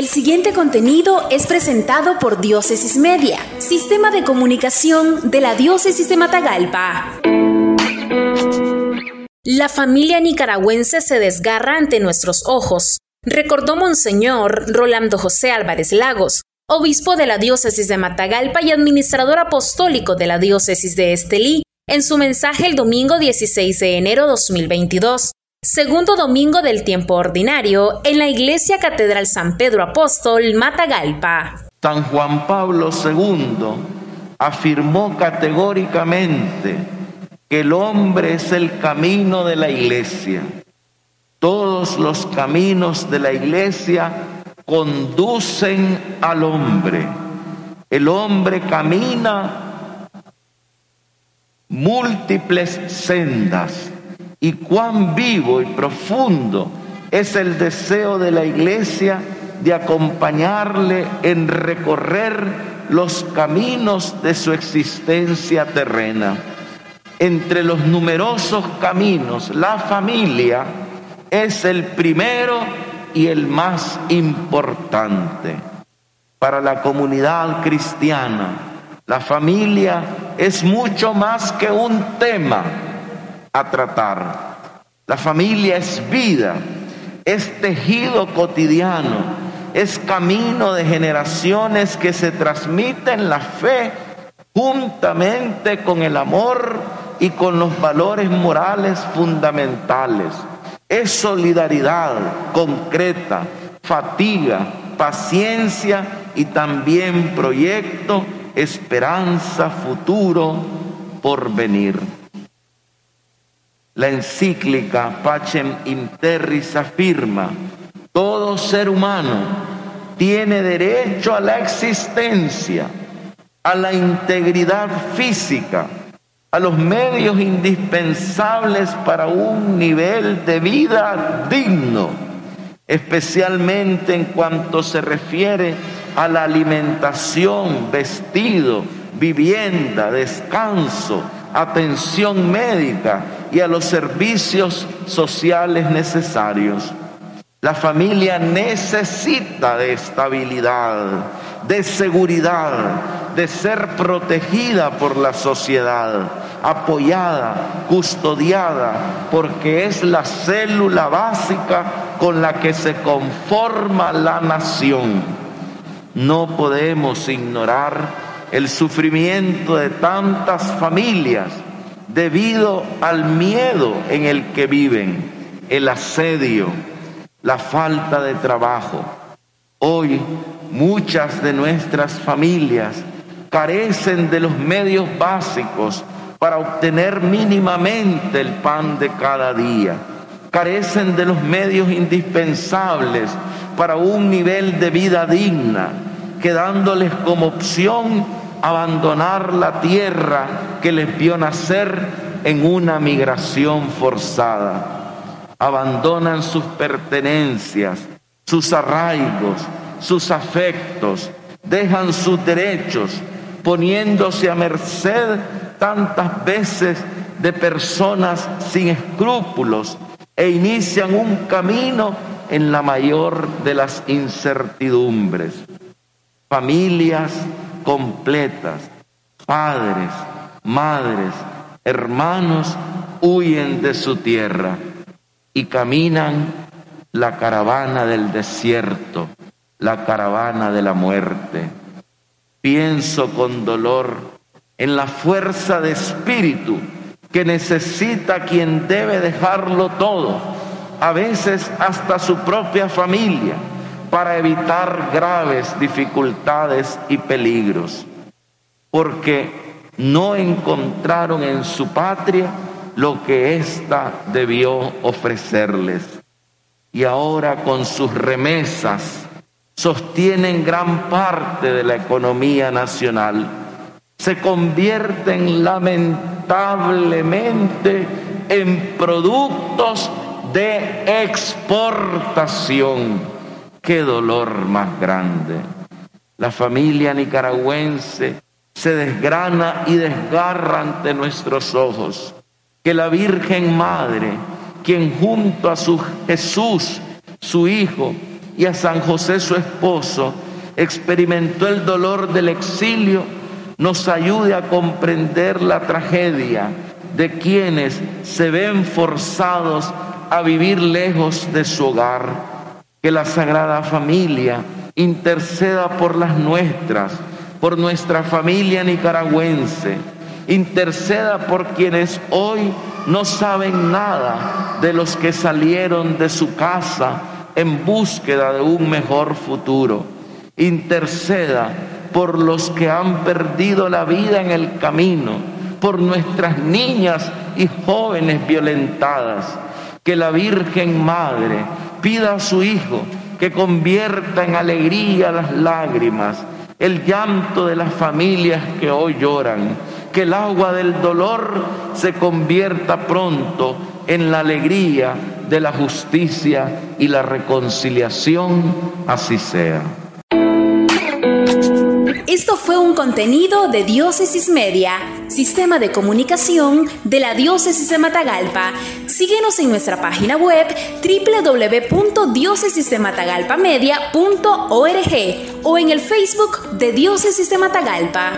El siguiente contenido es presentado por Diócesis Media, Sistema de Comunicación de la Diócesis de Matagalpa. La familia nicaragüense se desgarra ante nuestros ojos, recordó Monseñor Rolando José Álvarez Lagos, obispo de la diócesis de Matagalpa y administrador apostólico de la diócesis de Estelí, en su mensaje el domingo 16 de enero 2022, segundo domingo del tiempo ordinario, en la Iglesia Catedral San Pedro Apóstol, Matagalpa. San Juan Pablo II afirmó categóricamente que el hombre es el camino de la iglesia. Todos los caminos de la iglesia conducen al hombre. El hombre camina múltiples sendas y cuán vivo y profundo es el deseo de la iglesia de acompañarle en recorrer los caminos de su existencia terrena. Entre los numerosos caminos, la familia es el primero y el más importante. Para la comunidad cristiana, la familia es mucho más que un tema a tratar. La familia es vida, es tejido cotidiano, es camino de generaciones que se transmiten la fe juntamente con el amor y con los valores morales fundamentales es solidaridad concreta, fatiga, paciencia y también proyecto, esperanza, futuro por venir. La encíclica Pacem Interris afirma, todo ser humano tiene derecho a la existencia, a la integridad física, a los medios indispensables para un nivel de vida digno, especialmente en cuanto se refiere a la alimentación, vestido, vivienda, descanso, atención médica y a los servicios sociales necesarios. La familia necesita de estabilidad, de seguridad, de ser protegida por la sociedad, apoyada, custodiada, porque es la célula básica con la que se conforma la nación. No podemos ignorar el sufrimiento de tantas familias debido al miedo en el que viven, el asedio, la falta de trabajo. Hoy muchas de nuestras familias carecen de los medios básicos para obtener mínimamente el pan de cada día. Carecen de los medios indispensables para un nivel de vida digna, quedándoles como opción abandonar la tierra que les vio nacer en una migración forzada. Abandonan sus pertenencias, sus arraigos, sus afectos, dejan sus derechos, poniéndose a merced tantas veces de personas sin escrúpulos e inician un camino en la mayor de las incertidumbres. Familias completas, padres, madres, hermanos huyen de su tierra y caminan la caravana del desierto, la caravana de la muerte. Pienso con dolor en la fuerza de espíritu que necesita quien debe dejarlo todo, a veces hasta su propia familia, para evitar graves dificultades y peligros, porque no encontraron en su patria lo que ésta debió ofrecerles. Y ahora con sus remesas, sostienen gran parte de la economía nacional, se convierten lamentablemente en productos de exportación. Qué dolor más grande. La familia nicaragüense se desgrana y desgarra ante nuestros ojos. Que la Virgen Madre, quien junto a su Jesús, su Hijo, y a San José su esposo, experimentó el dolor del exilio, nos ayude a comprender la tragedia de quienes se ven forzados a vivir lejos de su hogar. Que la Sagrada Familia interceda por las nuestras, por nuestra familia nicaragüense, interceda por quienes hoy no saben nada de los que salieron de su casa en búsqueda de un mejor futuro. Interceda por los que han perdido la vida en el camino, por nuestras niñas y jóvenes violentadas. Que la Virgen Madre pida a su Hijo que convierta en alegría las lágrimas, el llanto de las familias que hoy lloran que el agua del dolor se convierta pronto en la alegría de la justicia y la reconciliación, así sea. Esto fue un contenido de Diócesis Media, sistema de comunicación de la Diócesis de Matagalpa. Síguenos en nuestra página web www.diócesisdematagalpamedia.org o en el Facebook de Diócesis de Matagalpa.